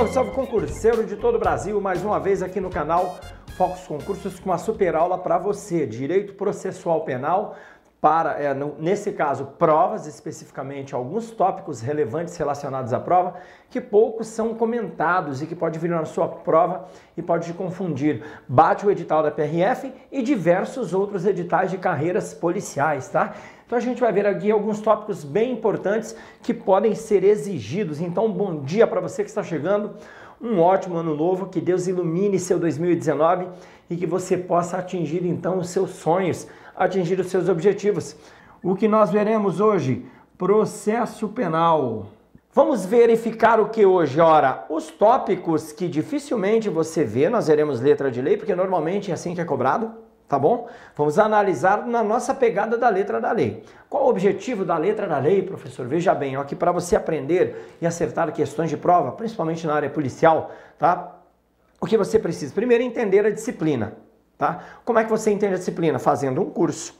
Salve, salve concurseiro de todo o Brasil, mais uma vez aqui no canal Focus Concursos com uma super aula para você, Direito Processual Penal, para, é, no, nesse caso, provas, especificamente alguns tópicos relevantes relacionados à prova, que poucos são comentados e que pode vir na sua prova e pode te confundir. Bate o edital da PRF e diversos outros editais de carreiras policiais, tá? Então a gente vai ver aqui alguns tópicos bem importantes que podem ser exigidos. Então, bom dia para você que está chegando. Um ótimo ano novo, que Deus ilumine seu 2019 e que você possa atingir então os seus sonhos, atingir os seus objetivos. O que nós veremos hoje? Processo penal. Vamos verificar o que hoje? Ora, os tópicos que dificilmente você vê, nós veremos letra de lei, porque normalmente é assim que é cobrado tá bom? Vamos analisar na nossa pegada da letra da lei. Qual o objetivo da letra da lei, professor? Veja bem, ó, que para você aprender e acertar questões de prova, principalmente na área policial, tá? O que você precisa? Primeiro, entender a disciplina, tá? Como é que você entende a disciplina? Fazendo um curso,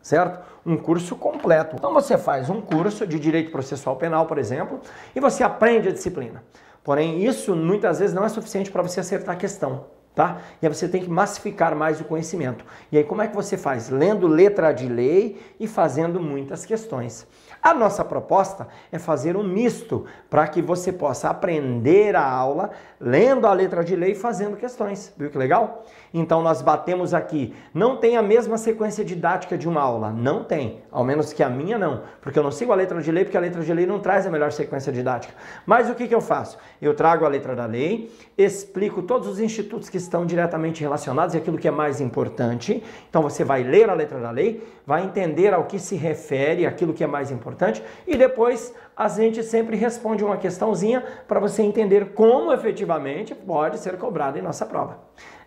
certo? Um curso completo. Então você faz um curso de direito processual penal, por exemplo, e você aprende a disciplina. Porém, isso muitas vezes não é suficiente para você acertar a questão tá? E aí você tem que massificar mais o conhecimento. E aí como é que você faz? Lendo letra de lei e fazendo muitas questões. A nossa proposta é fazer um misto para que você possa aprender a aula lendo a letra de lei e fazendo questões. Viu que legal? Então nós batemos aqui. Não tem a mesma sequência didática de uma aula. Não tem. Ao menos que a minha não. Porque eu não sigo a letra de lei, porque a letra de lei não traz a melhor sequência didática. Mas o que, que eu faço? Eu trago a letra da lei, explico todos os institutos que estão diretamente relacionados e aquilo que é mais importante. Então você vai ler a letra da lei, vai entender ao que se refere, aquilo que é mais importante. E depois a gente sempre responde uma questãozinha para você entender como efetivamente pode ser cobrado em nossa prova.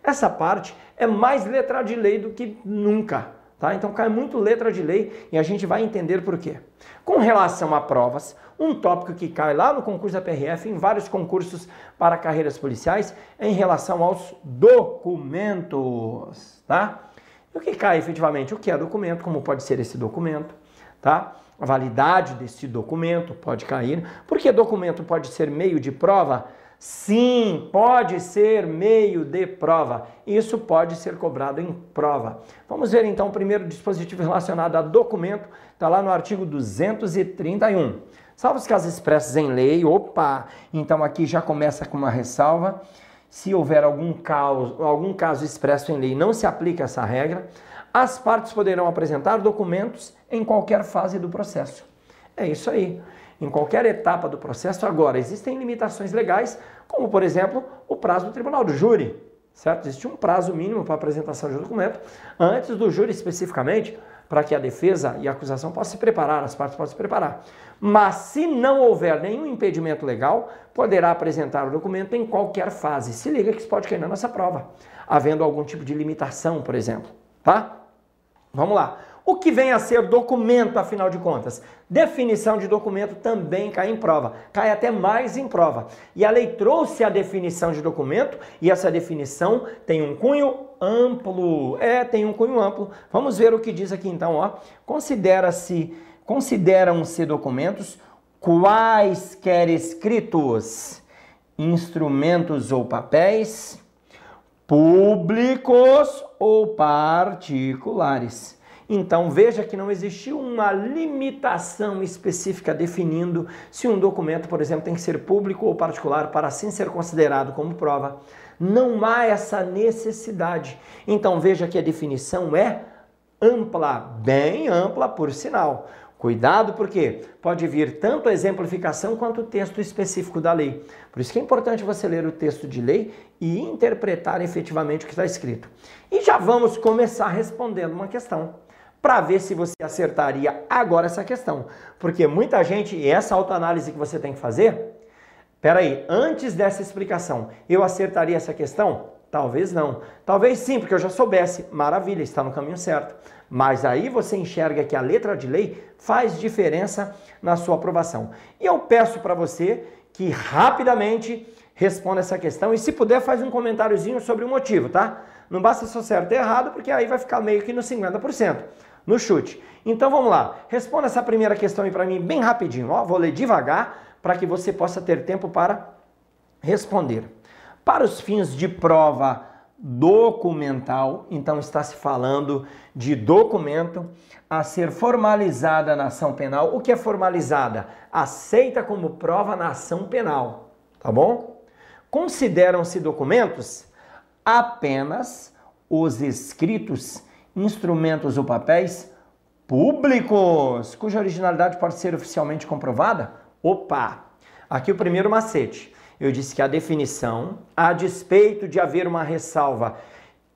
Essa parte é mais letra de lei do que nunca. Tá? Então cai muito letra de lei e a gente vai entender por quê. Com relação a provas, um tópico que cai lá no concurso da PRF, em vários concursos para carreiras policiais, em relação aos documentos. Tá? E o que cai efetivamente? O que é documento? Como pode ser esse documento? Tá? A validade desse documento pode cair. Porque documento pode ser meio de prova? Sim, pode ser meio de prova. Isso pode ser cobrado em prova. Vamos ver então o primeiro dispositivo relacionado a documento, está lá no artigo 231. Salvo os casos expressos em lei, opa, então aqui já começa com uma ressalva. Se houver algum caso, algum caso expresso em lei, não se aplica essa regra. As partes poderão apresentar documentos em qualquer fase do processo. É isso aí. Em qualquer etapa do processo, agora, existem limitações legais, como, por exemplo, o prazo do tribunal do júri. Certo? Existe um prazo mínimo para apresentação de documento, antes do júri especificamente, para que a defesa e a acusação possam se preparar, as partes possam se preparar. Mas se não houver nenhum impedimento legal, poderá apresentar o documento em qualquer fase. Se liga que isso pode cair na nossa prova, havendo algum tipo de limitação, por exemplo. Tá? Vamos lá. O que vem a ser documento, afinal de contas? Definição de documento também cai em prova, cai até mais em prova. E a lei trouxe a definição de documento e essa definição tem um cunho amplo. É, tem um cunho amplo. Vamos ver o que diz aqui então, ó. Considera-se, consideram-se documentos quaisquer escritos, instrumentos ou papéis públicos ou particulares. Então veja que não existiu uma limitação específica definindo se um documento, por exemplo, tem que ser público ou particular para assim ser considerado como prova. Não há essa necessidade. Então veja que a definição é ampla, bem ampla por sinal. Cuidado porque pode vir tanto a exemplificação quanto o texto específico da lei. Por isso que é importante você ler o texto de lei e interpretar efetivamente o que está escrito. E já vamos começar respondendo uma questão para ver se você acertaria agora essa questão. Porque muita gente, e essa autoanálise que você tem que fazer, peraí, antes dessa explicação, eu acertaria essa questão? Talvez não. Talvez sim, porque eu já soubesse. Maravilha, está no caminho certo. Mas aí você enxerga que a letra de lei faz diferença na sua aprovação. E eu peço para você que rapidamente responda essa questão e se puder faz um comentáriozinho sobre o motivo, tá? Não basta só certo e errado, porque aí vai ficar meio que no 50%, no chute. Então vamos lá. Responda essa primeira questão aí para mim bem rapidinho, ó. Vou ler devagar para que você possa ter tempo para responder. Para os fins de prova documental, então está se falando de documento a ser formalizada na ação penal. O que é formalizada? Aceita como prova na ação penal, tá bom? Consideram-se documentos apenas os escritos, instrumentos ou papéis públicos, cuja originalidade pode ser oficialmente comprovada? Opa! Aqui o primeiro macete eu disse que a definição, a despeito de haver uma ressalva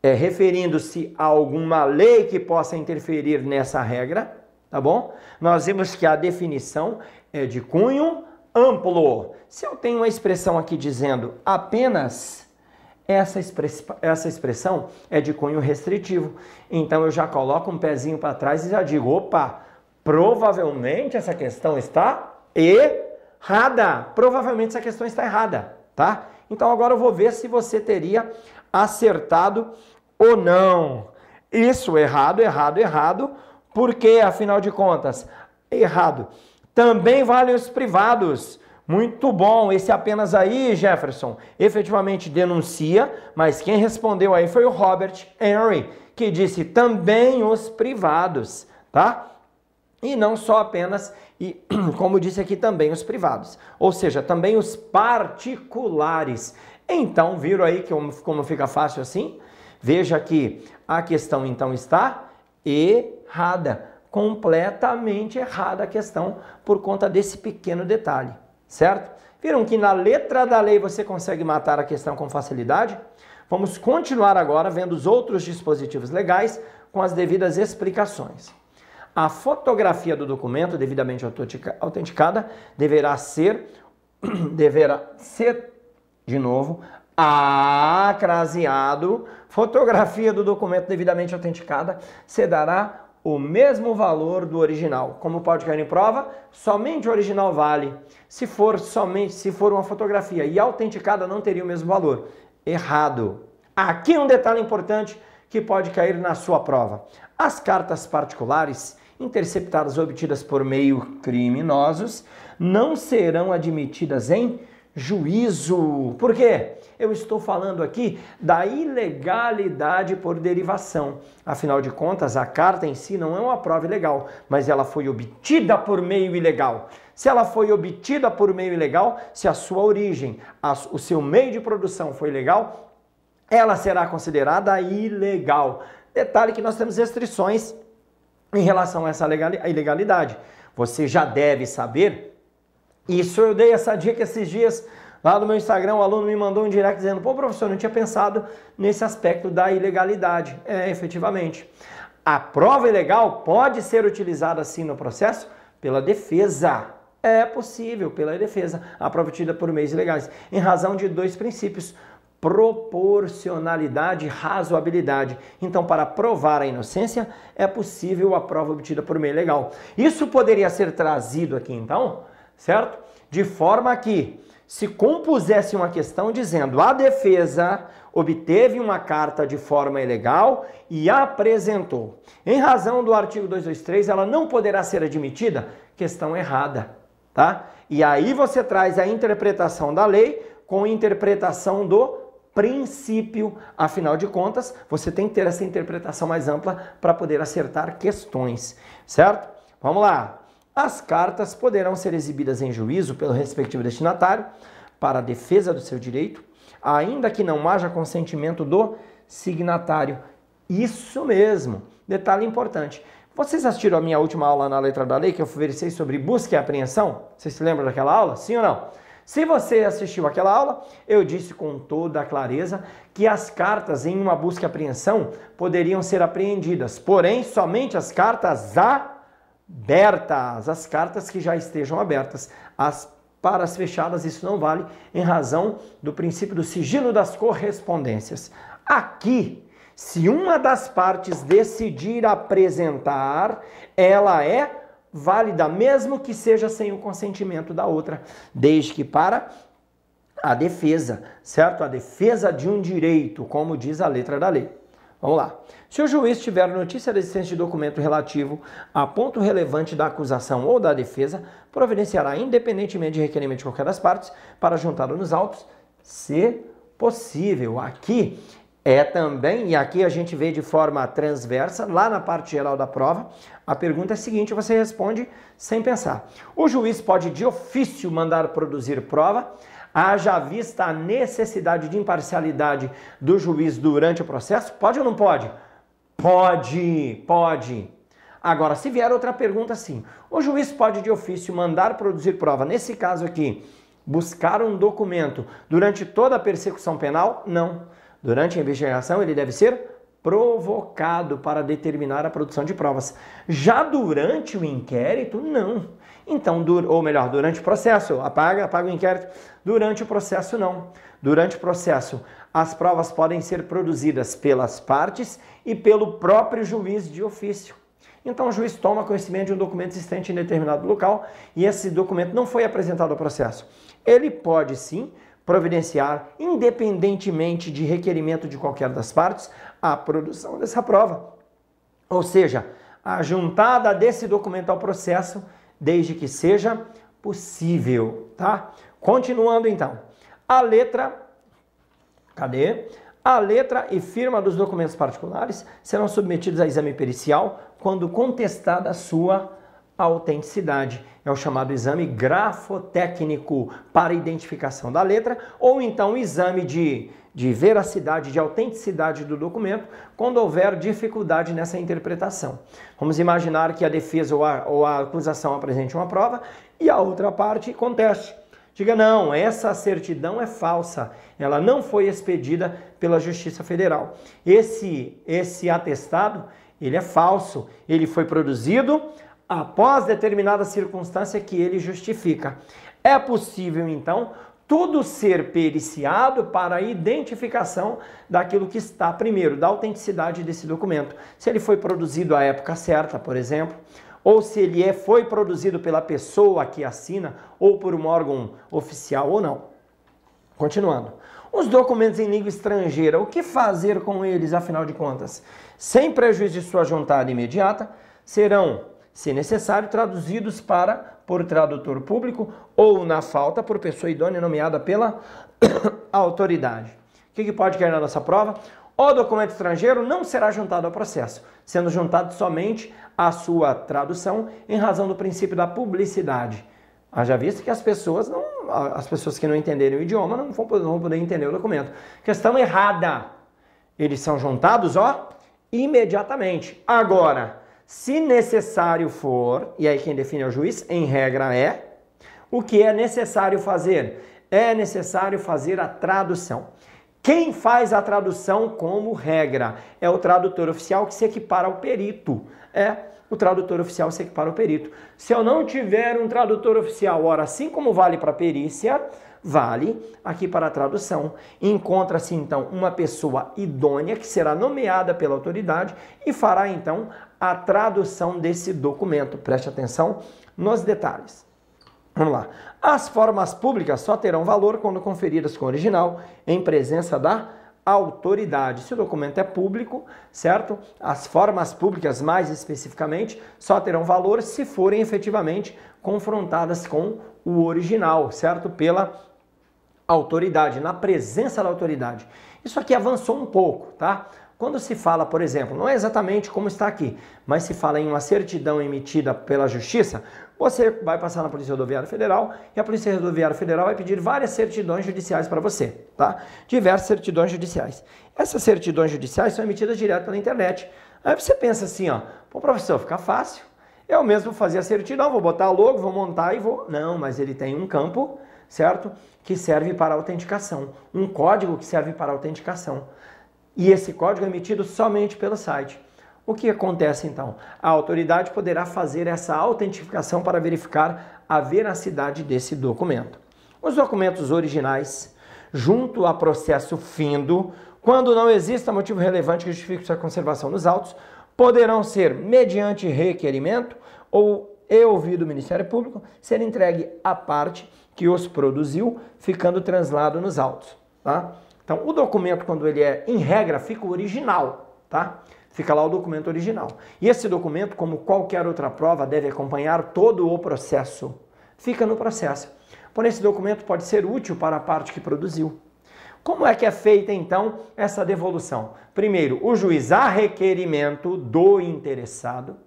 é, referindo-se a alguma lei que possa interferir nessa regra, tá bom? Nós vimos que a definição é de cunho amplo. Se eu tenho uma expressão aqui dizendo apenas, essa, express, essa expressão é de cunho restritivo. Então eu já coloco um pezinho para trás e já digo, opa, provavelmente essa questão está errada. Provavelmente essa questão está errada, tá? Então agora eu vou ver se você teria acertado ou não. Isso, errado, errado, errado, porque afinal de contas, errado. Também vale os privados. Muito bom, esse apenas aí, Jefferson, efetivamente denuncia, mas quem respondeu aí foi o Robert Henry, que disse também os privados, tá? E não só apenas e, como disse aqui, também os privados, ou seja, também os particulares. Então, viram aí que como fica fácil assim? Veja que a questão então está errada, completamente errada a questão por conta desse pequeno detalhe, certo? Viram que na letra da lei você consegue matar a questão com facilidade? Vamos continuar agora vendo os outros dispositivos legais com as devidas explicações. A fotografia do documento devidamente autenticada deverá ser, deverá ser, de novo, acraseado. Fotografia do documento devidamente autenticada se dará o mesmo valor do original. Como pode cair em prova? Somente o original vale. Se for somente, se for uma fotografia e autenticada, não teria o mesmo valor. Errado. Aqui um detalhe importante que pode cair na sua prova. As cartas particulares interceptadas obtidas por meio criminosos não serão admitidas em juízo. Por quê? Eu estou falando aqui da ilegalidade por derivação. Afinal de contas, a carta em si não é uma prova ilegal, mas ela foi obtida por meio ilegal. Se ela foi obtida por meio ilegal, se a sua origem, a, o seu meio de produção foi ilegal, ela será considerada ilegal. Detalhe que nós temos restrições em relação a essa ilegalidade. Você já deve saber. Isso eu dei essa dica esses dias lá no meu Instagram. O aluno me mandou um direct dizendo: pô, professor, não tinha pensado nesse aspecto da ilegalidade. É, efetivamente. A prova ilegal pode ser utilizada assim no processo pela defesa. É possível, pela defesa, a prova obtida por meios ilegais, em razão de dois princípios proporcionalidade e razoabilidade. Então, para provar a inocência, é possível a prova obtida por meio legal. Isso poderia ser trazido aqui, então, certo? De forma que, se compusesse uma questão dizendo a defesa obteve uma carta de forma ilegal e apresentou. Em razão do artigo 223, ela não poderá ser admitida. Questão errada, tá? E aí você traz a interpretação da lei com a interpretação do princípio, afinal de contas, você tem que ter essa interpretação mais ampla para poder acertar questões, certo? Vamos lá. As cartas poderão ser exibidas em juízo pelo respectivo destinatário para defesa do seu direito, ainda que não haja consentimento do signatário. Isso mesmo. Detalhe importante. Vocês assistiram a minha última aula na letra da lei que eu ofereci sobre busca e apreensão? Vocês se lembram daquela aula? Sim ou não? Se você assistiu aquela aula, eu disse com toda a clareza que as cartas em uma busca e apreensão poderiam ser apreendidas, porém somente as cartas abertas, as cartas que já estejam abertas. As para as fechadas isso não vale em razão do princípio do sigilo das correspondências. Aqui, se uma das partes decidir apresentar, ela é válida, mesmo que seja sem o consentimento da outra, desde que para a defesa, certo? A defesa de um direito, como diz a letra da lei. Vamos lá. Se o juiz tiver notícia da existência de documento relativo a ponto relevante da acusação ou da defesa, providenciará, independentemente de requerimento de qualquer das partes, para juntá-lo nos autos se possível. Aqui é também, e aqui a gente vê de forma transversa, lá na parte geral da prova, a pergunta é a seguinte, você responde sem pensar. O juiz pode de ofício mandar produzir prova, haja vista a necessidade de imparcialidade do juiz durante o processo? Pode ou não pode? Pode, pode. Agora, se vier outra pergunta assim, o juiz pode de ofício mandar produzir prova, nesse caso aqui, buscar um documento durante toda a persecução penal? Não. Durante a investigação, ele deve ser provocado para determinar a produção de provas. Já durante o inquérito, não. Então, ou melhor, durante o processo, apaga, apaga o inquérito. Durante o processo, não. Durante o processo, as provas podem ser produzidas pelas partes e pelo próprio juiz de ofício. Então, o juiz toma conhecimento de um documento existente em determinado local e esse documento não foi apresentado ao processo. Ele pode sim providenciar, independentemente de requerimento de qualquer das partes, a produção dessa prova. Ou seja, a juntada desse documento ao processo, desde que seja possível, tá? Continuando então. A letra Cadê? A letra e firma dos documentos particulares serão submetidos a exame pericial quando contestada a sua autenticidade. É o chamado exame grafotécnico para identificação da letra, ou então exame de, de veracidade, de autenticidade do documento, quando houver dificuldade nessa interpretação. Vamos imaginar que a defesa ou a, ou a acusação apresente uma prova e a outra parte conteste. Diga, não, essa certidão é falsa, ela não foi expedida pela Justiça Federal. Esse, esse atestado, ele é falso, ele foi produzido após determinada circunstância que ele justifica. É possível, então, tudo ser periciado para a identificação daquilo que está primeiro, da autenticidade desse documento. Se ele foi produzido à época certa, por exemplo, ou se ele é, foi produzido pela pessoa que assina ou por um órgão oficial ou não. Continuando. Os documentos em língua estrangeira, o que fazer com eles, afinal de contas? Sem prejuízo de sua juntada imediata, serão se necessário, traduzidos para por tradutor público ou, na falta, por pessoa idônea nomeada pela autoridade. O que, que pode cair na nossa prova? O documento estrangeiro não será juntado ao processo, sendo juntado somente a sua tradução em razão do princípio da publicidade. Haja visto que as pessoas não, as pessoas que não entenderem o idioma não vão, não vão poder entender o documento. Questão errada. Eles são juntados, ó, imediatamente. Agora, se necessário for, e aí quem define é o juiz, em regra é, o que é necessário fazer? É necessário fazer a tradução. Quem faz a tradução como regra? É o tradutor oficial que se equipara ao perito. É, o tradutor oficial se equipara ao perito. Se eu não tiver um tradutor oficial, ora, assim como vale para perícia, vale aqui para a tradução. Encontra-se então uma pessoa idônea que será nomeada pela autoridade e fará então a tradução desse documento. Preste atenção nos detalhes. Vamos lá. As formas públicas só terão valor quando conferidas com o original em presença da autoridade. Se o documento é público, certo? As formas públicas, mais especificamente, só terão valor se forem efetivamente confrontadas com o original, certo? Pela autoridade, na presença da autoridade. Isso aqui avançou um pouco, tá? Quando se fala, por exemplo, não é exatamente como está aqui, mas se fala em uma certidão emitida pela Justiça, você vai passar na Polícia Rodoviária Federal e a Polícia Rodoviária Federal vai pedir várias certidões judiciais para você, tá? Diversas certidões judiciais. Essas certidões judiciais são emitidas direto pela internet. Aí você pensa assim, ó, pô, professor, fica fácil. Eu mesmo fazia a certidão, vou botar logo, vou montar e vou. Não, mas ele tem um campo, certo? Que serve para autenticação. Um código que serve para autenticação. E esse código é emitido somente pelo site. O que acontece então? A autoridade poderá fazer essa autentificação para verificar a veracidade desse documento. Os documentos originais, junto a processo findo, quando não exista motivo relevante que justifique sua conservação nos autos, poderão ser, mediante requerimento ou e ouvido o Ministério Público, ser entregue à parte que os produziu, ficando translado nos autos. Tá? Então, o documento, quando ele é em regra, fica original, tá? Fica lá o documento original. E esse documento, como qualquer outra prova, deve acompanhar todo o processo. Fica no processo. Porém, esse documento pode ser útil para a parte que produziu. Como é que é feita então essa devolução? Primeiro, o juiz, a requerimento do interessado,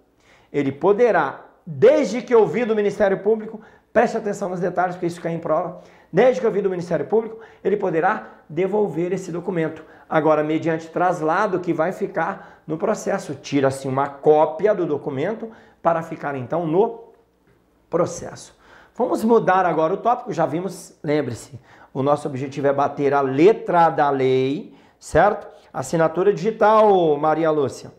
ele poderá, desde que ouvido o Ministério Público, preste atenção nos detalhes, porque isso cai em prova, desde que ouvido o Ministério Público, ele poderá devolver esse documento. Agora, mediante traslado que vai ficar no processo, tira-se uma cópia do documento para ficar então no processo. Vamos mudar agora o tópico, já vimos, lembre-se, o nosso objetivo é bater a letra da lei, certo? Assinatura digital, Maria Lúcia,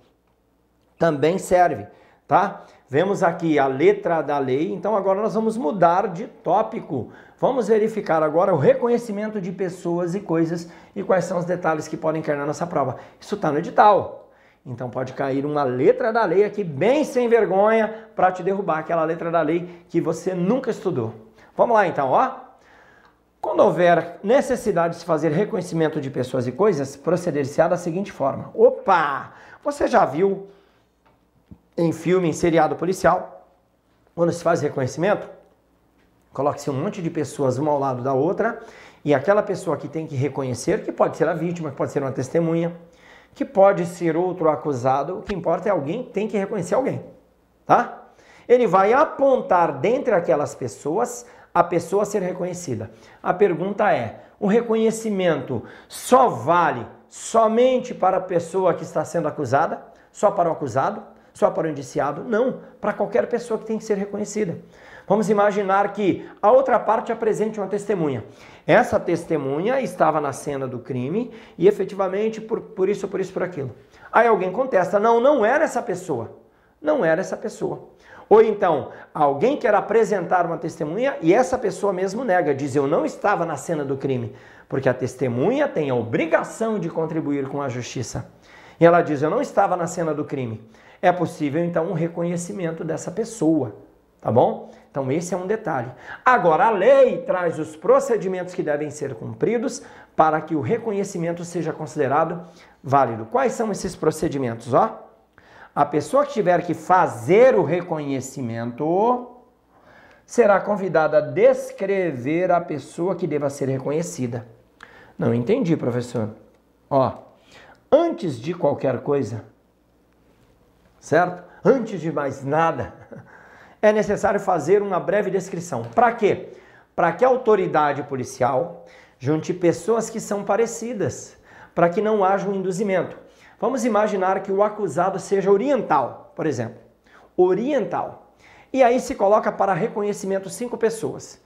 também serve, tá? Vemos aqui a letra da lei, então agora nós vamos mudar de tópico. Vamos verificar agora o reconhecimento de pessoas e coisas e quais são os detalhes que podem cair na nossa prova. Isso está no edital. Então pode cair uma letra da lei aqui bem sem vergonha para te derrubar aquela letra da lei que você nunca estudou. Vamos lá então, ó. Quando houver necessidade de se fazer reconhecimento de pessoas e coisas, proceder-se-á da seguinte forma. Opa! Você já viu em filme, em seriado policial, quando se faz reconhecimento, coloque-se um monte de pessoas uma ao lado da outra e aquela pessoa que tem que reconhecer, que pode ser a vítima, que pode ser uma testemunha, que pode ser outro acusado, o que importa é alguém tem que reconhecer alguém, tá? Ele vai apontar dentre aquelas pessoas a pessoa ser reconhecida. A pergunta é: o reconhecimento só vale somente para a pessoa que está sendo acusada? Só para o acusado? Só para o indiciado? Não, para qualquer pessoa que tem que ser reconhecida. Vamos imaginar que a outra parte apresente uma testemunha. Essa testemunha estava na cena do crime e efetivamente por, por isso, por isso, por aquilo. Aí alguém contesta: não, não era essa pessoa. Não era essa pessoa. Ou então, alguém quer apresentar uma testemunha e essa pessoa mesmo nega, diz eu não estava na cena do crime, porque a testemunha tem a obrigação de contribuir com a justiça. E ela diz eu não estava na cena do crime. É possível então um reconhecimento dessa pessoa, tá bom? Então esse é um detalhe. Agora a lei traz os procedimentos que devem ser cumpridos para que o reconhecimento seja considerado válido. Quais são esses procedimentos, ó? a pessoa que tiver que fazer o reconhecimento será convidada a descrever a pessoa que deva ser reconhecida. Não entendi, professor. Ó, antes de qualquer coisa, certo? Antes de mais nada, é necessário fazer uma breve descrição. Para quê? Para que a autoridade policial junte pessoas que são parecidas, para que não haja um induzimento. Vamos imaginar que o acusado seja oriental, por exemplo. Oriental. E aí se coloca para reconhecimento cinco pessoas: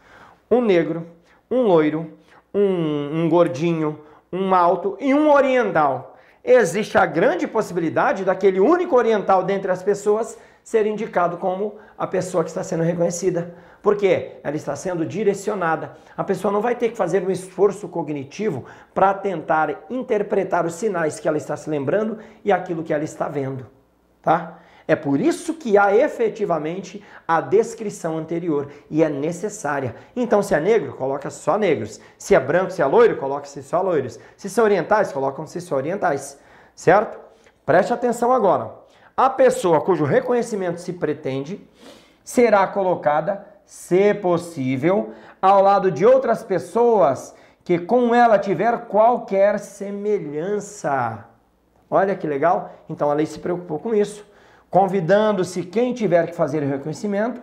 um negro, um loiro, um, um gordinho, um alto e um oriental. Existe a grande possibilidade daquele único oriental dentre as pessoas ser indicado como a pessoa que está sendo reconhecida. Porque ela está sendo direcionada. A pessoa não vai ter que fazer um esforço cognitivo para tentar interpretar os sinais que ela está se lembrando e aquilo que ela está vendo, tá? É por isso que há efetivamente a descrição anterior e é necessária. Então, se é negro, coloca só negros. Se é branco, se é loiro, coloca-se só loiros. Se são orientais, colocam-se só orientais. Certo? Preste atenção agora. A pessoa cujo reconhecimento se pretende será colocada se possível, ao lado de outras pessoas que com ela tiver qualquer semelhança. Olha que legal? Então a lei se preocupou com isso, convidando-se quem tiver que fazer o reconhecimento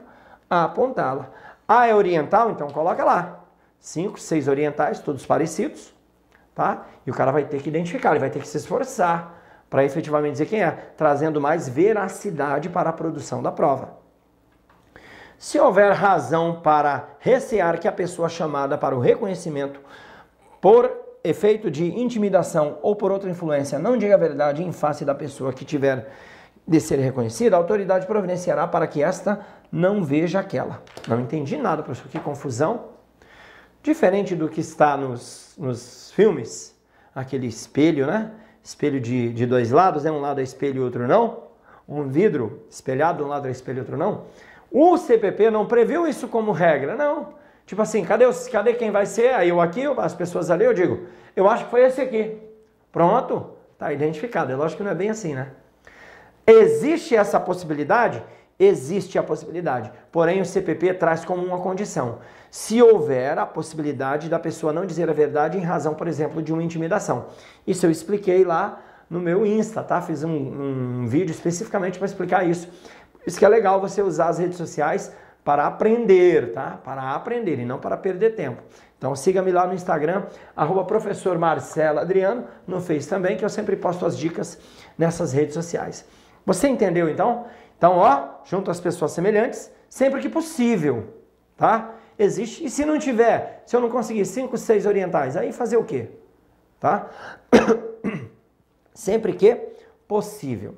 a apontá-la. Ah, é oriental? Então coloca lá. Cinco, seis orientais, todos parecidos, tá? E o cara vai ter que identificar, ele vai ter que se esforçar para efetivamente dizer quem é, trazendo mais veracidade para a produção da prova. Se houver razão para recear que a pessoa chamada para o reconhecimento por efeito de intimidação ou por outra influência não diga a verdade em face da pessoa que tiver de ser reconhecida, a autoridade providenciará para que esta não veja aquela. Não entendi nada, professor, que confusão. Diferente do que está nos, nos filmes, aquele espelho, né? Espelho de, de dois lados, né? um lado é espelho e outro não. Um vidro espelhado, um lado é espelho e outro não. O CPP não previu isso como regra, não. Tipo assim, cadê, os, cadê quem vai ser? Aí eu aqui, as pessoas ali, eu digo, eu acho que foi esse aqui. Pronto, tá identificado. É lógico que não é bem assim, né? Existe essa possibilidade? existe a possibilidade. Porém, o CPP traz como uma condição. Se houver a possibilidade da pessoa não dizer a verdade em razão, por exemplo, de uma intimidação. Isso eu expliquei lá no meu Insta, tá? Fiz um, um vídeo especificamente para explicar isso. Isso que é legal você usar as redes sociais para aprender, tá? Para aprender e não para perder tempo. Então siga-me lá no Instagram, arroba professor Marcelo Adriano, no Face também, que eu sempre posto as dicas nessas redes sociais. Você entendeu então? Então, ó, junto às pessoas semelhantes, sempre que possível, tá? Existe. E se não tiver, se eu não conseguir cinco, seis orientais, aí fazer o quê? Tá? Sempre que possível.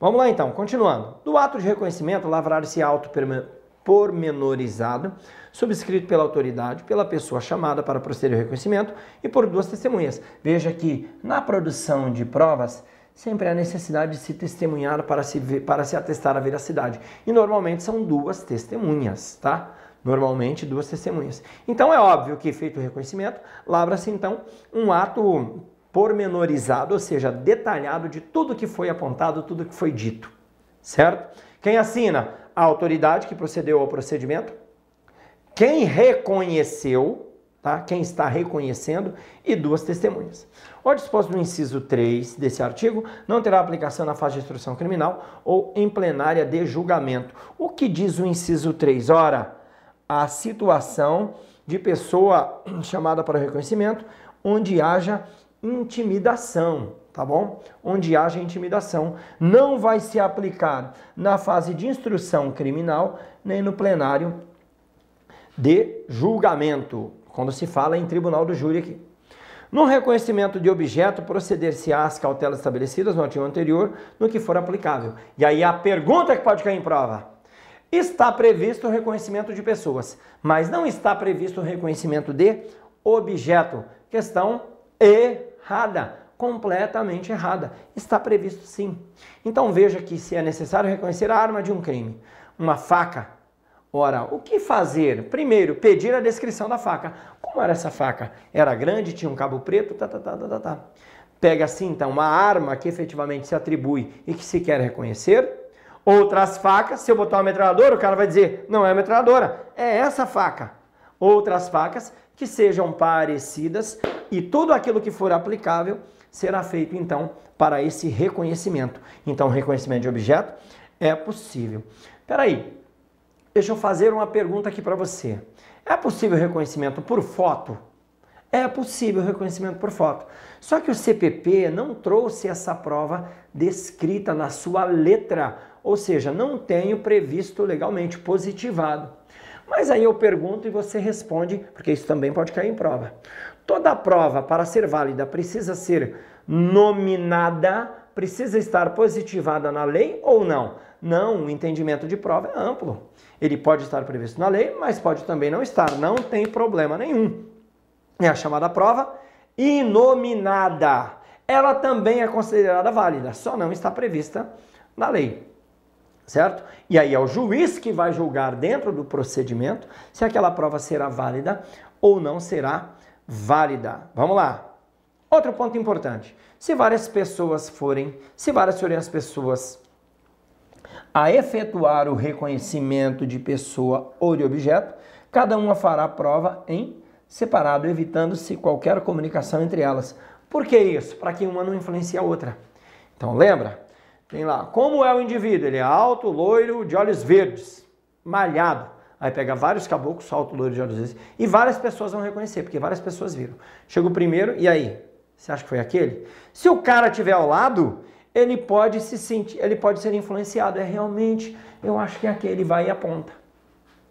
Vamos lá então, continuando. Do ato de reconhecimento, lavrar-se auto pormenorizado, subscrito pela autoridade, pela pessoa chamada para proceder ao reconhecimento e por duas testemunhas. Veja que na produção de provas sempre há necessidade de se testemunhar para se, para se atestar a veracidade. E normalmente são duas testemunhas, tá? Normalmente duas testemunhas. Então é óbvio que, feito o reconhecimento, lavra-se então um ato pormenorizado, ou seja, detalhado de tudo que foi apontado, tudo que foi dito. Certo? Quem assina? A autoridade que procedeu ao procedimento. Quem reconheceu, tá? Quem está reconhecendo e duas testemunhas. O disposto no inciso 3 desse artigo não terá aplicação na fase de instrução criminal ou em plenária de julgamento. O que diz o inciso 3? Ora, a situação de pessoa chamada para reconhecimento onde haja intimidação, tá bom? Onde haja intimidação. Não vai se aplicar na fase de instrução criminal nem no plenário de julgamento, quando se fala em tribunal do júri aqui. No reconhecimento de objeto, proceder-se às cautelas estabelecidas no artigo anterior, no que for aplicável. E aí a pergunta que pode cair em prova. Está previsto o reconhecimento de pessoas, mas não está previsto o reconhecimento de objeto. Questão errada, completamente errada. Está previsto sim. Então veja que se é necessário reconhecer a arma de um crime, uma faca, Ora, o que fazer? Primeiro, pedir a descrição da faca. Como era essa faca? Era grande, tinha um cabo preto, tá, tá, tá, tá, tá. tá. Pega assim, então, uma arma que efetivamente se atribui e que se quer reconhecer. Outras facas, se eu botar uma metralhadora, o cara vai dizer, não é metralhadora, é essa faca. Outras facas que sejam parecidas e tudo aquilo que for aplicável será feito, então, para esse reconhecimento. Então, reconhecimento de objeto é possível. Peraí, Deixa eu fazer uma pergunta aqui para você. É possível reconhecimento por foto? É possível reconhecimento por foto. Só que o CPP não trouxe essa prova descrita na sua letra, ou seja, não tenho previsto legalmente positivado. Mas aí eu pergunto e você responde, porque isso também pode cair em prova. Toda prova, para ser válida, precisa ser nominada, precisa estar positivada na lei ou não? Não, o entendimento de prova é amplo. Ele pode estar previsto na lei, mas pode também não estar. Não tem problema nenhum. É a chamada prova inominada. Ela também é considerada válida, só não está prevista na lei. Certo? E aí é o juiz que vai julgar dentro do procedimento se aquela prova será válida ou não será válida. Vamos lá. Outro ponto importante. Se várias pessoas forem, se várias forem as pessoas a efetuar o reconhecimento de pessoa ou de objeto, cada uma fará prova em separado, evitando-se qualquer comunicação entre elas. Por que isso? Para que uma não influencie a outra. Então lembra? Tem lá, como é o indivíduo? Ele é alto, loiro, de olhos verdes, malhado. Aí pega vários caboclos, alto, loiro, de olhos verdes, e várias pessoas vão reconhecer, porque várias pessoas viram. Chega o primeiro, e aí? Você acha que foi aquele? Se o cara estiver ao lado, ele pode se sentir, ele pode ser influenciado. É realmente, eu acho que é aquele vai e aponta.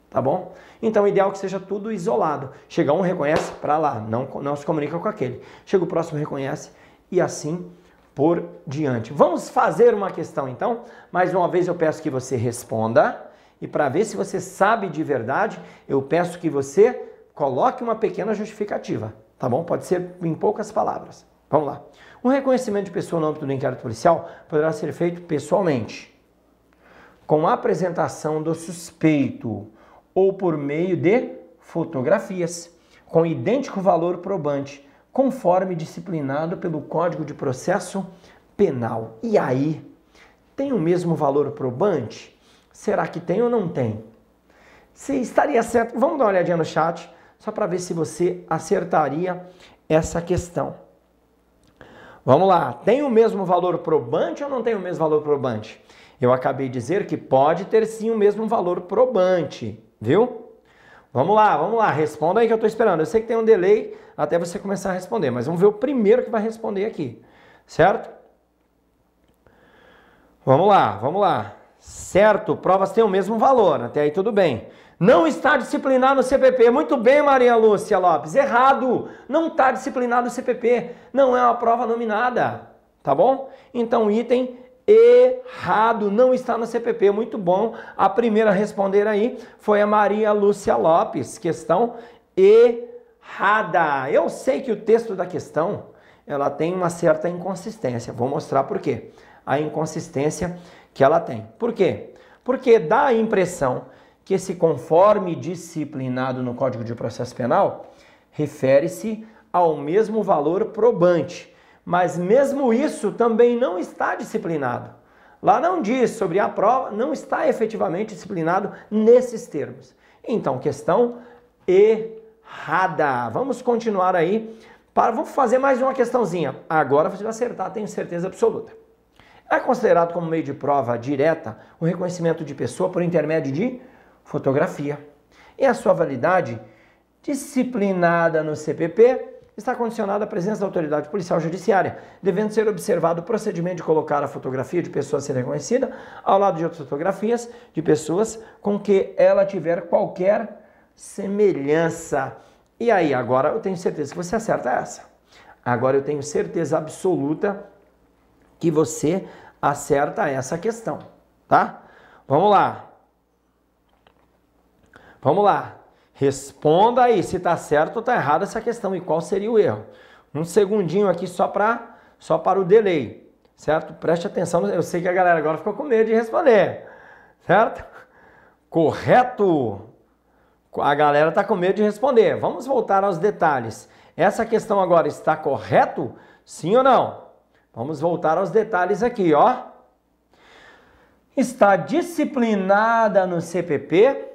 Tá bom? Então, o ideal é que seja tudo isolado. Chega um, reconhece, para lá, não, não se comunica com aquele. Chega o próximo, reconhece, e assim por diante. Vamos fazer uma questão, então. Mais uma vez, eu peço que você responda. E para ver se você sabe de verdade, eu peço que você coloque uma pequena justificativa. Tá bom? Pode ser em poucas palavras. Vamos lá. O reconhecimento de pessoa no âmbito do inquérito policial poderá ser feito pessoalmente, com a apresentação do suspeito ou por meio de fotografias, com idêntico valor probante, conforme disciplinado pelo Código de Processo Penal. E aí, tem o mesmo valor probante? Será que tem ou não tem? Se estaria certo, vamos dar uma olhadinha no chat, só para ver se você acertaria essa questão. Vamos lá, tem o mesmo valor probante ou não tem o mesmo valor probante? Eu acabei de dizer que pode ter sim o mesmo valor probante, viu? Vamos lá, vamos lá, responda aí que eu estou esperando. Eu sei que tem um delay até você começar a responder, mas vamos ver o primeiro que vai responder aqui, certo? Vamos lá, vamos lá. Certo, provas têm o mesmo valor, até aí tudo bem. Não está disciplinado no CPP. Muito bem, Maria Lúcia Lopes. Errado. Não está disciplinado no CPP. Não é uma prova nominada. Tá bom? Então, item errado. Não está no CPP. Muito bom. A primeira a responder aí foi a Maria Lúcia Lopes. Questão errada. Eu sei que o texto da questão ela tem uma certa inconsistência. Vou mostrar por quê. A inconsistência que ela tem. Por quê? Porque dá a impressão que esse conforme disciplinado no Código de Processo Penal refere-se ao mesmo valor probante, mas mesmo isso também não está disciplinado. Lá não diz sobre a prova, não está efetivamente disciplinado nesses termos. Então, questão errada. Vamos continuar aí. Para, vamos fazer mais uma questãozinha. Agora você vai acertar, tenho certeza absoluta. É considerado como meio de prova direta o reconhecimento de pessoa por intermédio de fotografia. E a sua validade, disciplinada no CPP, está condicionada à presença da autoridade policial judiciária, devendo ser observado o procedimento de colocar a fotografia de pessoa a ser reconhecida ao lado de outras fotografias de pessoas com que ela tiver qualquer semelhança. E aí, agora eu tenho certeza que você acerta essa. Agora eu tenho certeza absoluta que você acerta essa questão, tá? Vamos lá. Vamos lá. Responda aí se está certo ou está errado essa questão e qual seria o erro. Um segundinho aqui só para só para o delay, certo? Preste atenção, eu sei que a galera agora ficou com medo de responder, certo? Correto. A galera está com medo de responder. Vamos voltar aos detalhes. Essa questão agora está correto? Sim ou não? Vamos voltar aos detalhes aqui, ó. Está disciplinada no CPP?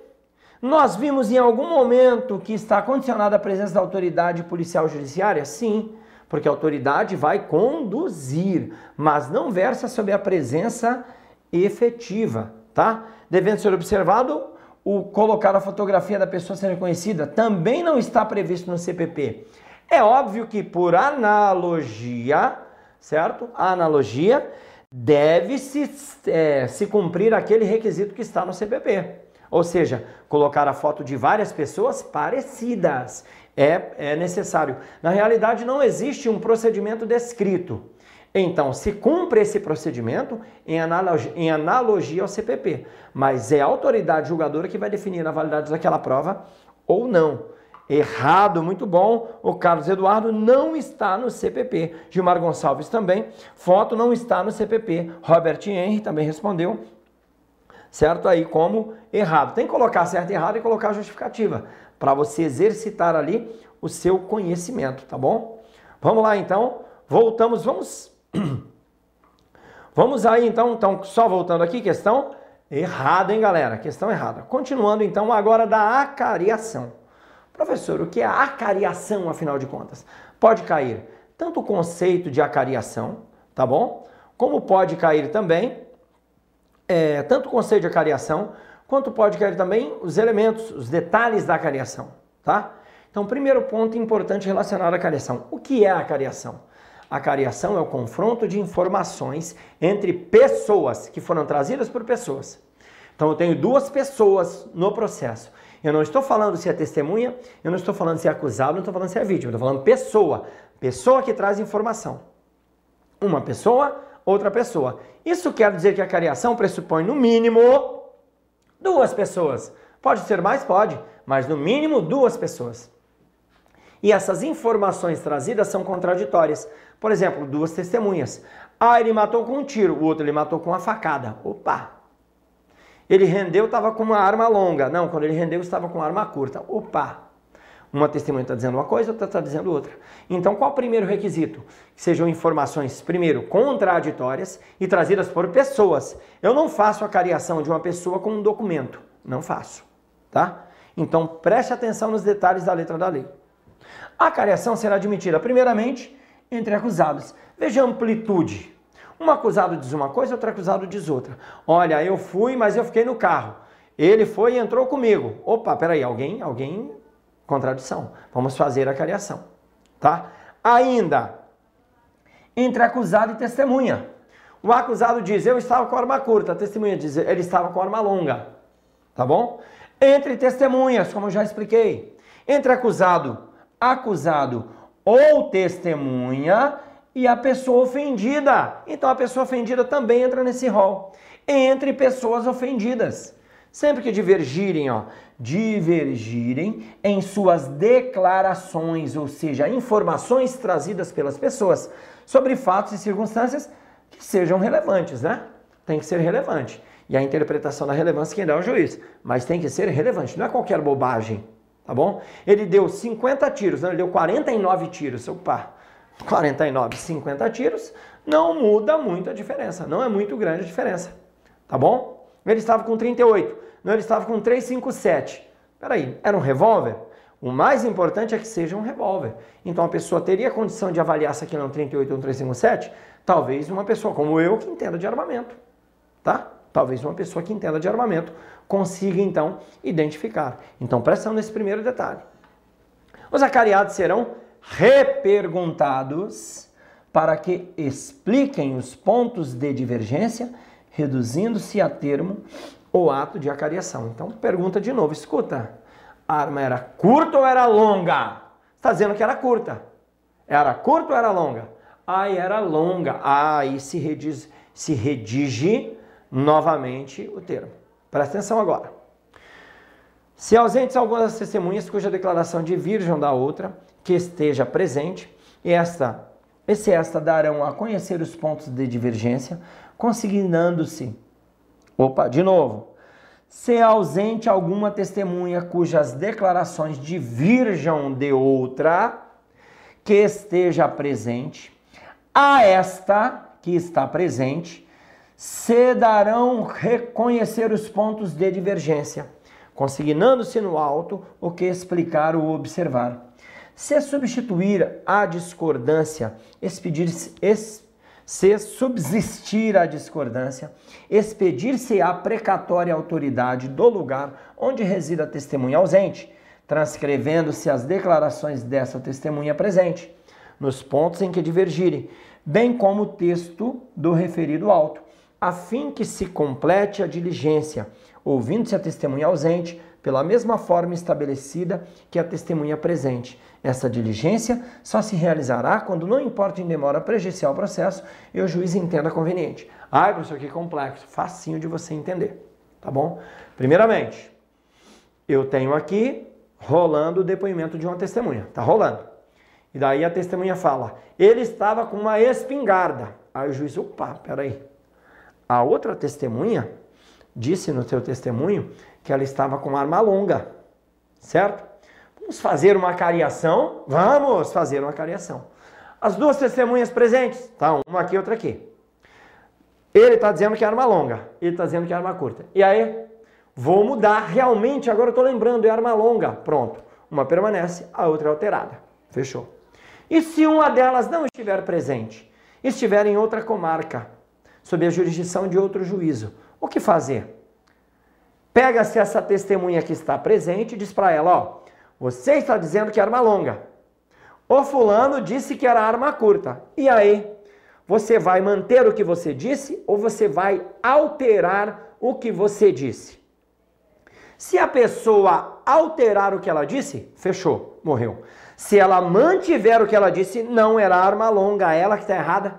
Nós vimos em algum momento que está condicionada a presença da autoridade policial judiciária? Sim, porque a autoridade vai conduzir, mas não versa sobre a presença efetiva, tá? Devendo ser observado o colocar a fotografia da pessoa sendo reconhecida também não está previsto no CPP. É óbvio que por analogia, certo? A analogia deve se, é, se cumprir aquele requisito que está no CPP. Ou seja, colocar a foto de várias pessoas parecidas é, é necessário. Na realidade, não existe um procedimento descrito. Então, se cumpre esse procedimento em analogia, em analogia ao CPP, mas é a autoridade julgadora que vai definir a validade daquela prova ou não. Errado, muito bom. O Carlos Eduardo não está no CPP. Gilmar Gonçalves também. Foto não está no CPP. Robert Henry também respondeu certo? Aí como errado. Tem que colocar certo e errado e colocar justificativa para você exercitar ali o seu conhecimento, tá bom? Vamos lá então, voltamos, vamos Vamos aí então, então só voltando aqui, questão errada, hein, galera? Questão errada. Continuando então agora da acariação. Professor, o que é acariação, afinal de contas? Pode cair tanto o conceito de acariação, tá bom? Como pode cair também é, tanto o conceito de acariação, quanto pode cair também os elementos, os detalhes da acariação, tá? Então, primeiro ponto importante relacionado à acariação. O que é a acariação? A acariação é o confronto de informações entre pessoas que foram trazidas por pessoas. Então, eu tenho duas pessoas no processo. Eu não estou falando se é testemunha, eu não estou falando se é acusado, não estou falando se é vítima, eu estou falando pessoa. Pessoa que traz informação. Uma pessoa outra pessoa. Isso quer dizer que a cariação pressupõe, no mínimo, duas pessoas. Pode ser mais? Pode, mas no mínimo duas pessoas. E essas informações trazidas são contraditórias. Por exemplo, duas testemunhas. Ah, ele matou com um tiro, o outro ele matou com uma facada. Opa! Ele rendeu, estava com uma arma longa. Não, quando ele rendeu, estava com uma arma curta. Opa! Uma testemunha está dizendo uma coisa, outra está dizendo outra. Então, qual o primeiro requisito? Que sejam informações, primeiro, contraditórias e trazidas por pessoas. Eu não faço a cariação de uma pessoa com um documento. Não faço, tá? Então, preste atenção nos detalhes da letra da lei. A cariação será admitida, primeiramente, entre acusados. Veja a amplitude. Um acusado diz uma coisa, outro acusado diz outra. Olha, eu fui, mas eu fiquei no carro. Ele foi e entrou comigo. Opa, peraí, alguém, alguém, contradição. Vamos fazer a cariação, tá? Ainda, entre acusado e testemunha. O acusado diz, eu estava com arma curta. A testemunha diz, ele estava com arma longa. Tá bom? Entre testemunhas, como eu já expliquei. Entre acusado, acusado ou testemunha e a pessoa ofendida. Então a pessoa ofendida também entra nesse rol. Entre pessoas ofendidas. Sempre que divergirem, ó, divergirem em suas declarações, ou seja, informações trazidas pelas pessoas sobre fatos e circunstâncias que sejam relevantes, né? Tem que ser relevante. E a interpretação da relevância quem dá é o juiz, mas tem que ser relevante, não é qualquer bobagem, tá bom? Ele deu 50 tiros, não, ele deu 49 tiros. Opa, 49, 50 tiros, não muda muito a diferença, não é muito grande a diferença, tá bom? Ele estava com 38, não, ele estava com 357. Peraí, era um revólver? O mais importante é que seja um revólver. Então a pessoa teria condição de avaliar se aquilo é um 38 ou um 357? Talvez uma pessoa como eu que entenda de armamento, tá? Talvez uma pessoa que entenda de armamento consiga então identificar. Então presta nesse primeiro detalhe. Os acariados serão reperguntados para que expliquem os pontos de divergência, reduzindo-se a termo o ato de acariação. Então, pergunta de novo, escuta, a arma era curta ou era longa? Está dizendo que era curta. Era curta ou era longa? Aí era longa. Aí se redige, se redige novamente o termo. Presta atenção agora. Se ausentes algumas testemunhas cuja declaração divirjam da outra, que esteja presente, esta, esse esta darão a conhecer os pontos de divergência, consignando-se. Opa, de novo. Se ausente alguma testemunha cujas declarações divirjam de outra, que esteja presente, a esta que está presente, se darão reconhecer os pontos de divergência, consignando-se no alto o que explicar ou observar. Se substituir a discordância, expedir es, se subsistir a discordância, expedir-se a precatória autoridade do lugar onde reside a testemunha ausente, transcrevendo-se as declarações dessa testemunha presente, nos pontos em que divergirem, bem como o texto do referido auto, a fim que se complete a diligência, ouvindo-se a testemunha ausente, pela mesma forma estabelecida que a testemunha presente. Essa diligência só se realizará quando não importa em demora prejudicial o processo e o juiz entenda conveniente. Ai, professor, que complexo. Facinho de você entender, tá bom? Primeiramente, eu tenho aqui rolando o depoimento de uma testemunha. Tá rolando. E daí a testemunha fala, ele estava com uma espingarda. Aí o juiz, opa, peraí. A outra testemunha disse no seu testemunho que ela estava com arma longa, certo? Vamos fazer uma cariação? Vamos fazer uma cariação. As duas testemunhas presentes, tá? Uma aqui, outra aqui. Ele está dizendo que é arma longa, ele está dizendo que é arma curta. E aí, vou mudar realmente, agora eu estou lembrando, é arma longa. Pronto. Uma permanece, a outra é alterada. Fechou. E se uma delas não estiver presente, estiver em outra comarca, sob a jurisdição de outro juízo, o que fazer? Pega-se essa testemunha que está presente e diz para ela, ó, você está dizendo que é arma longa. O fulano disse que era arma curta. E aí? Você vai manter o que você disse ou você vai alterar o que você disse? Se a pessoa alterar o que ela disse, fechou, morreu. Se ela mantiver o que ela disse, não era arma longa, ela que está errada.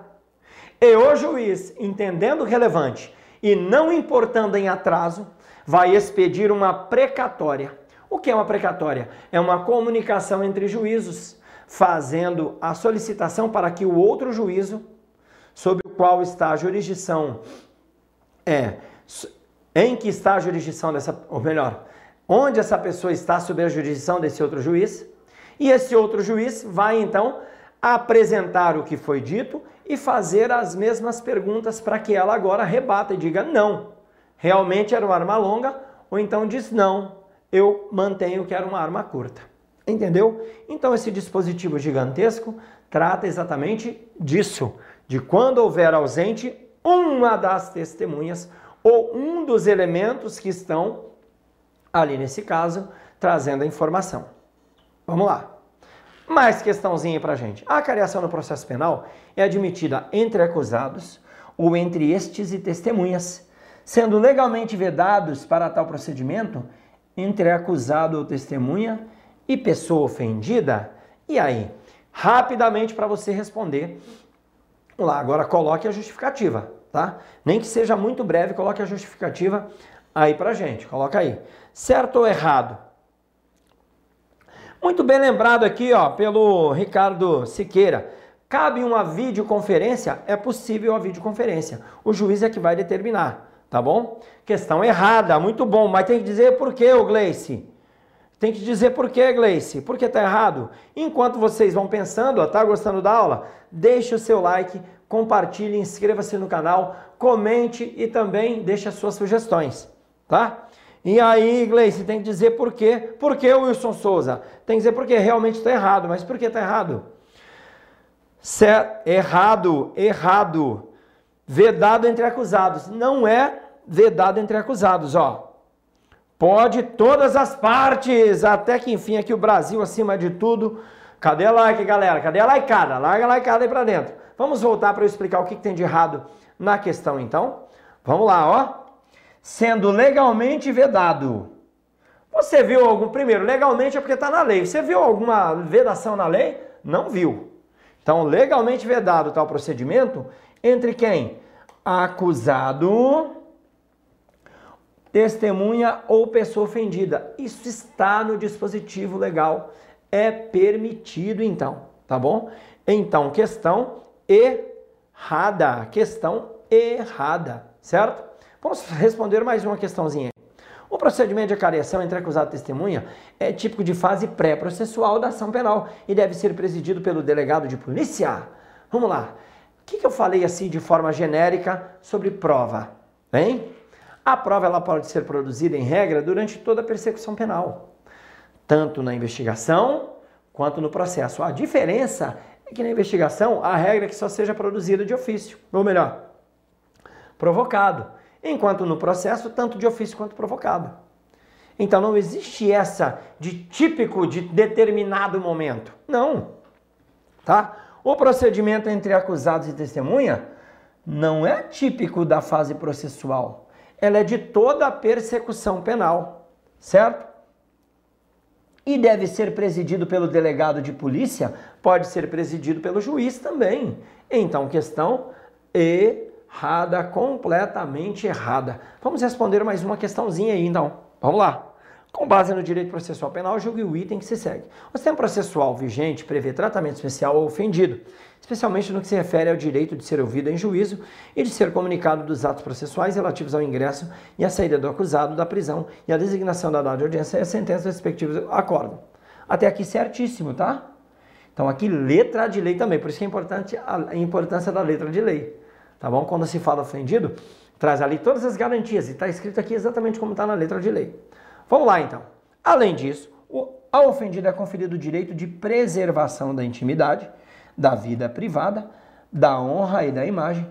E o juiz, entendendo o relevante e não importando em atraso, vai expedir uma precatória. O que é uma precatória? É uma comunicação entre juízos, fazendo a solicitação para que o outro juízo, sob o qual está a jurisdição, é em que está a jurisdição dessa, ou melhor, onde essa pessoa está sob a jurisdição desse outro juiz, E esse outro juiz vai então apresentar o que foi dito e fazer as mesmas perguntas para que ela agora rebata e diga não, realmente era uma arma longa, ou então diz não, eu mantenho que era uma arma curta. Entendeu? Então esse dispositivo gigantesco trata exatamente disso, de quando houver ausente uma das testemunhas ou um dos elementos que estão ali nesse caso trazendo a informação. Vamos lá. Mais questãozinha para gente. A cariação no processo penal é admitida entre acusados ou entre estes e testemunhas, sendo legalmente vedados para tal procedimento entre acusado ou testemunha e pessoa ofendida. E aí? Rapidamente para você responder. Vamos lá, agora coloque a justificativa, tá? Nem que seja muito breve, coloque a justificativa aí pra gente. Coloca aí. Certo ou errado? Muito bem lembrado aqui, ó, pelo Ricardo Siqueira. Cabe uma videoconferência? É possível a videoconferência. O juiz é que vai determinar, tá bom? Questão errada, muito bom, mas tem que dizer por quê, Gleice. Tem que dizer por quê, Gleice. Por que tá errado? Enquanto vocês vão pensando, ó, tá gostando da aula? Deixe o seu like, compartilhe, inscreva-se no canal, comente e também deixe as suas sugestões, tá? E aí, Gleice, tem que dizer por quê. Por que Wilson Souza? Tem que dizer porque realmente está errado. Mas por que está errado? Certo, errado, errado. Vedado entre acusados. Não é vedado entre acusados, ó. Pode todas as partes, até que enfim aqui o Brasil acima de tudo. Cadê a like, galera? Cadê a likeada? Larga a likeada aí pra dentro. Vamos voltar para eu explicar o que, que tem de errado na questão, então. Vamos lá, ó sendo legalmente vedado. Você viu algum, primeiro, legalmente é porque está na lei. Você viu alguma vedação na lei? Não viu. Então, legalmente vedado tal procedimento entre quem? Acusado, testemunha ou pessoa ofendida. Isso está no dispositivo legal. É permitido, então, tá bom? Então, questão errada. Questão errada, certo? Vamos responder mais uma questãozinha. O procedimento de acariação entre acusado e testemunha é típico de fase pré-processual da ação penal e deve ser presidido pelo delegado de polícia. Vamos lá. O que, eu falei assim de forma genérica sobre prova? Bem, a prova ela pode ser produzida em regra durante toda a persecução penal, tanto na investigação quanto no processo. A diferença é que na investigação a regra é que só seja produzida de ofício, ou melhor, provocado enquanto no processo, tanto de ofício quanto provocado. Então não existe essa de típico de determinado momento. Não. Tá? O procedimento entre acusados e testemunha não é típico da fase processual. Ela é de toda a persecução penal, certo? E deve ser presidido pelo delegado de polícia, pode ser presidido pelo juiz também. Então, questão errada, completamente errada. Vamos responder mais uma questãozinha aí, então. Vamos lá. Com base no direito processual penal, julgue o item que se segue. O sistema processual vigente prevê tratamento especial ao ofendido, especialmente no que se refere ao direito de ser ouvido em juízo e de ser comunicado dos atos processuais relativos ao ingresso e à saída do acusado da prisão e a designação da data de audiência e a sentença respectivos acórdão. Até aqui certíssimo, tá? Então aqui letra de lei também, por isso que é importante a importância da letra de lei tá bom? Quando se fala ofendido, traz ali todas as garantias e está escrito aqui exatamente como está na letra de lei. Vamos lá então. Além disso, ao ofendido é conferido o direito de preservação da intimidade, da vida privada, da honra e da imagem,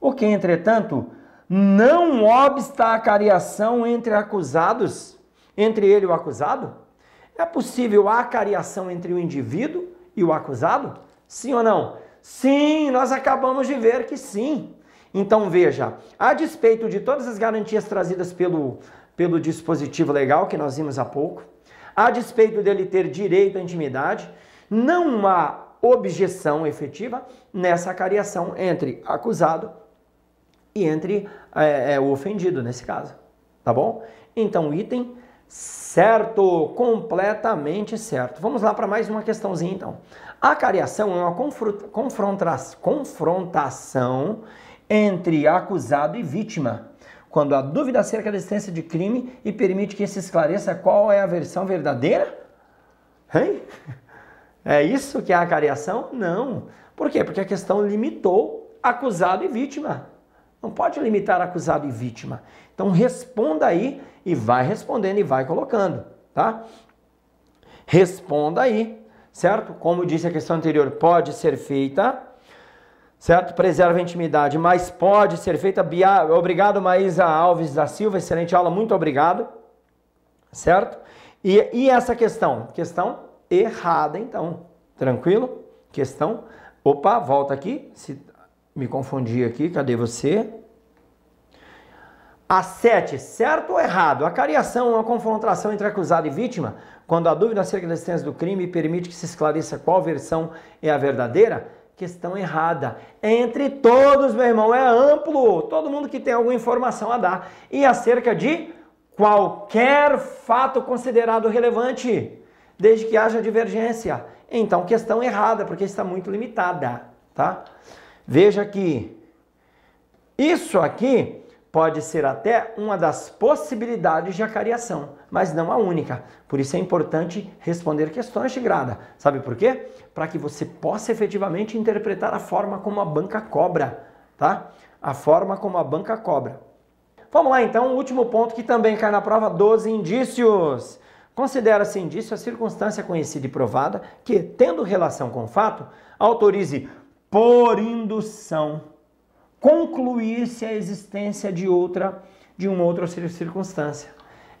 o que, entretanto, não obsta a cariação entre acusados, entre ele e o acusado? É possível a cariação entre o indivíduo e o acusado? Sim ou não? Sim, nós acabamos de ver que sim. Então veja, a despeito de todas as garantias trazidas pelo, pelo dispositivo legal que nós vimos há pouco, a despeito dele ter direito à intimidade, não há objeção efetiva nessa cariação entre acusado e entre é, é, o ofendido, nesse caso. Tá bom? Então, item certo, completamente certo. Vamos lá para mais uma questãozinha então. A cariação é uma confrontação entre acusado e vítima, quando há dúvida acerca da existência de crime e permite que se esclareça qual é a versão verdadeira? Hein? É isso que é a cariação? Não. Por quê? Porque a questão limitou acusado e vítima. Não pode limitar acusado e vítima. Então responda aí e vai respondendo e vai colocando, tá? Responda aí, certo? Como disse a questão anterior, pode ser feita, certo? Preserva a intimidade, mas pode ser feita. Obrigado, Maísa Alves da Silva, excelente aula, muito obrigado, certo? E, e essa questão? Questão errada, então, tranquilo? Questão, opa, volta aqui, se me confundi aqui, cadê você? A 7, certo ou errado? A cariação é uma confrontação entre acusado e vítima, quando a dúvida acerca da existência do crime permite que se esclareça qual versão é a verdadeira? Questão errada. Entre todos, meu irmão, é amplo. Todo mundo que tem alguma informação a dar. E acerca de qualquer fato considerado relevante, desde que haja divergência. Então, questão errada, porque está muito limitada, tá? Veja que isso aqui pode ser até uma das possibilidades de acariação, mas não a única. Por isso é importante responder questões de grada. Sabe por quê? Para que você possa efetivamente interpretar a forma como a banca cobra, tá? A forma como a banca cobra. Vamos lá então, o último ponto que também cai na prova dos indícios. Considera-se indício a circunstância conhecida e provada que, tendo relação com o fato, autorize por indução concluir-se a existência de outra, de uma outra circunstância.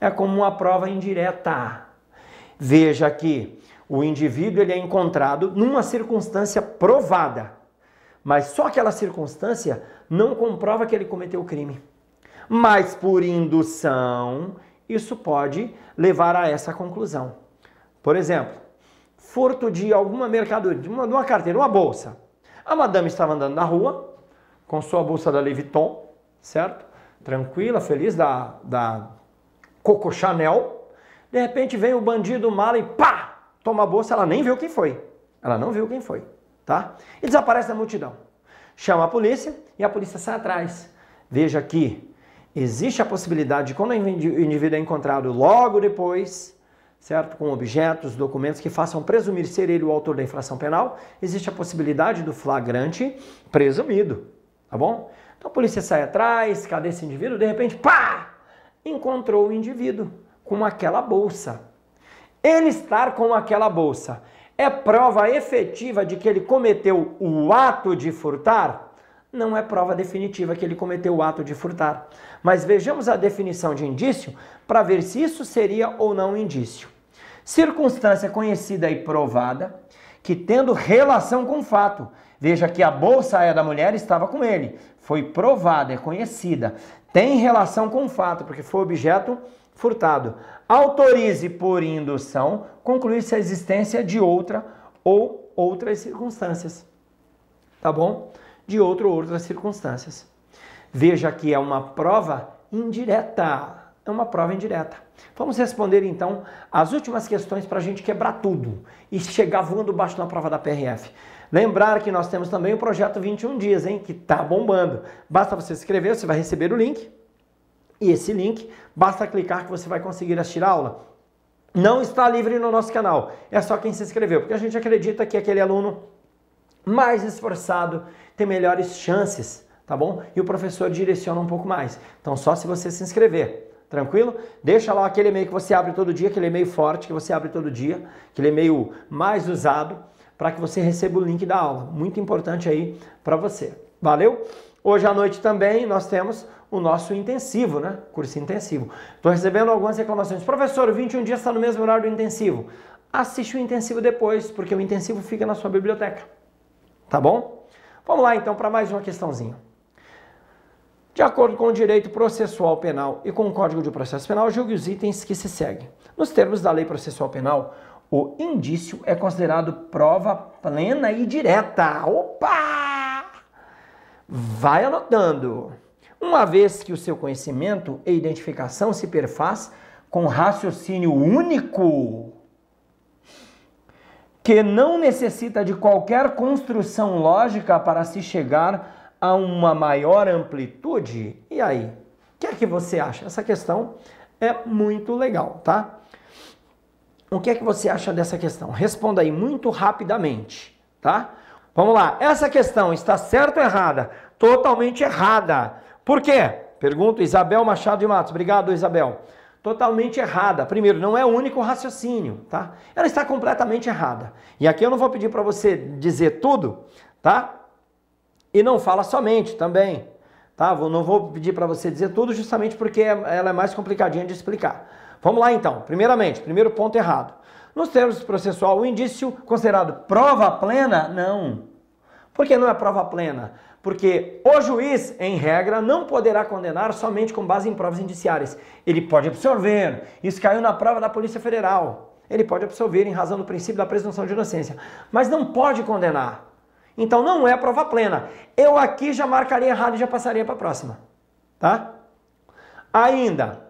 É como uma prova indireta. Veja que o indivíduo ele é encontrado numa circunstância provada, mas só aquela circunstância não comprova que ele cometeu o crime. Mas por indução, isso pode levar a essa conclusão. Por exemplo, furto de alguma mercadoria, de uma, de uma carteira, uma bolsa. A madame estava andando na rua, com sua bolsa da Louis Vuitton, certo? Tranquila, feliz da, da Coco Chanel. De repente vem o bandido mala e pá! Toma a bolsa, ela nem viu quem foi. Ela não viu quem foi, tá? E desaparece da multidão. Chama a polícia e a polícia sai atrás. Veja que existe a possibilidade de quando o indivíduo é encontrado logo depois, certo? Com objetos, documentos que façam presumir ser ele o autor da infração penal, existe a possibilidade do flagrante presumido. Tá bom? Então a polícia sai atrás, cadê esse indivíduo? De repente, pá! Encontrou o indivíduo com aquela bolsa. Ele estar com aquela bolsa é prova efetiva de que ele cometeu o ato de furtar? Não é prova definitiva que ele cometeu o ato de furtar. Mas vejamos a definição de indício para ver se isso seria ou não indício. Circunstância conhecida e provada que, tendo relação com o fato, Veja que a bolsa é da mulher estava com ele. Foi provada, é conhecida. Tem relação com o fato, porque foi objeto furtado. Autorize por indução concluir-se a existência de outra ou outras circunstâncias. Tá bom? De outra ou outras circunstâncias. Veja que é uma prova indireta. É uma prova indireta. Vamos responder então as últimas questões para a gente quebrar tudo e chegar voando baixo na prova da PRF. Lembrar que nós temos também o projeto 21 dias, hein, que tá bombando. Basta você se inscrever, você vai receber o link. E esse link, basta clicar que você vai conseguir assistir a aula. Não está livre no nosso canal, é só quem se inscreveu, porque a gente acredita que aquele aluno mais esforçado tem melhores chances, tá bom? E o professor direciona um pouco mais. Então, só se você se inscrever. Tranquilo? Deixa lá aquele e-mail que você abre todo dia, aquele e-mail forte que você abre todo dia, aquele e-mail mais usado para que você receba o link da aula. Muito importante aí para você. Valeu? Hoje à noite também nós temos o nosso intensivo, né? Curso intensivo. Estou recebendo algumas reclamações. Professor, 21 dias está no mesmo horário do intensivo. Assiste o intensivo depois, porque o intensivo fica na sua biblioteca. Tá bom? Vamos lá então para mais uma questãozinha. De acordo com o direito processual penal e com o Código de Processo Penal, julgue os itens que se seguem. Nos termos da Lei Processual Penal, o indício é considerado prova plena e direta. Opa! Vai anotando. Uma vez que o seu conhecimento e identificação se perfaz com raciocínio único, que não necessita de qualquer construção lógica para se chegar a uma maior amplitude. E aí? O que é que você acha? Essa questão é muito legal, tá? O que é que você acha dessa questão? Responda aí muito rapidamente, tá? Vamos lá. Essa questão está certa ou errada? Totalmente errada. Por quê? Pergunta Isabel Machado de Matos. Obrigado, Isabel. Totalmente errada. Primeiro, não é o único raciocínio, tá? Ela está completamente errada. E aqui eu não vou pedir para você dizer tudo, tá? E não fala somente também, tá? Não vou pedir para você dizer tudo justamente porque ela é mais complicadinha de explicar. Vamos lá então. Primeiramente, primeiro ponto errado. Nos termos processual, o indício considerado prova plena, não. Por que não é prova plena? Porque o juiz, em regra, não poderá condenar somente com base em provas indiciárias. Ele pode absolver. Isso caiu na prova da Polícia Federal. Ele pode absolver em razão do princípio da presunção de inocência, mas não pode condenar. Então não é prova plena. Eu aqui já marcaria errado e já passaria para a próxima. Tá? Ainda,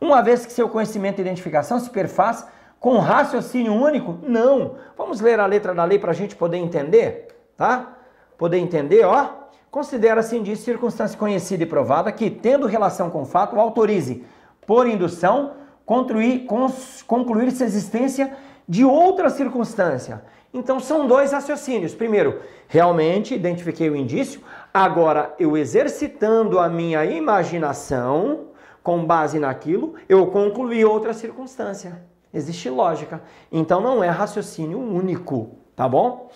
uma vez que seu conhecimento e identificação se perfaz com raciocínio único? Não. Vamos ler a letra da lei para a gente poder entender, tá? Poder entender, ó. Considera-se indício circunstância conhecida e provada que, tendo relação com o fato, autorize, por indução, concluir, concluir-se a existência de outra circunstância. Então são dois raciocínios. Primeiro, realmente identifiquei o indício, agora eu exercitando a minha imaginação, com base naquilo, eu concluí outra circunstância. Existe lógica. Então não é raciocínio único, tá bom?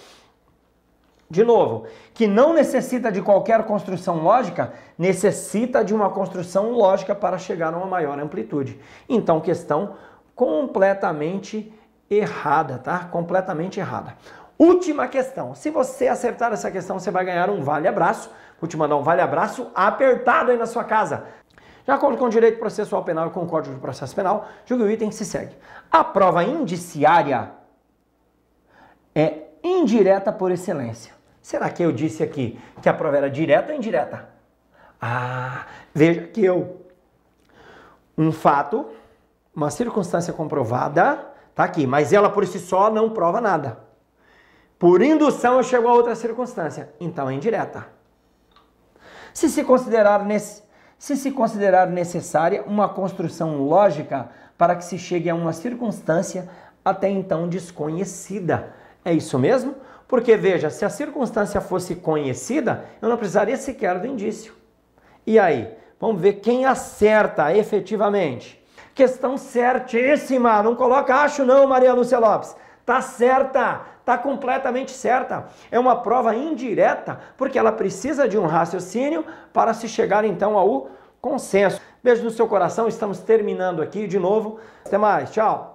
De novo, que não necessita de qualquer construção lógica, necessita de uma construção lógica para chegar a uma maior amplitude. Então, questão completamente errada, tá? Completamente errada. Última questão. Se você acertar essa questão, você vai ganhar um vale-abraço. Vou te mandar um vale-abraço apertado aí na sua casa. De acordo com o direito processual penal e com o Código de Processo Penal, julgue o item que se segue. A prova indiciária é indireta por excelência. Será que eu disse aqui que a prova era direta ou indireta? Ah, veja que eu um fato, uma circunstância comprovada, tá aqui, mas ela por si só não prova nada. Por indução eu chego a outra circunstância, então é indireta. Se se considerar nesse se se considerar necessária uma construção lógica para que se chegue a uma circunstância até então desconhecida. É isso mesmo? Porque veja, se a circunstância fosse conhecida, eu não precisaria sequer do indício. E aí? Vamos ver quem acerta efetivamente. Questão certíssima, não coloca acho não, Maria Lúcia Lopes. Tá certa, tá completamente certa. É uma prova indireta, porque ela precisa de um raciocínio para se chegar então ao consenso. Beijo no seu coração, estamos terminando aqui de novo. Até mais, tchau.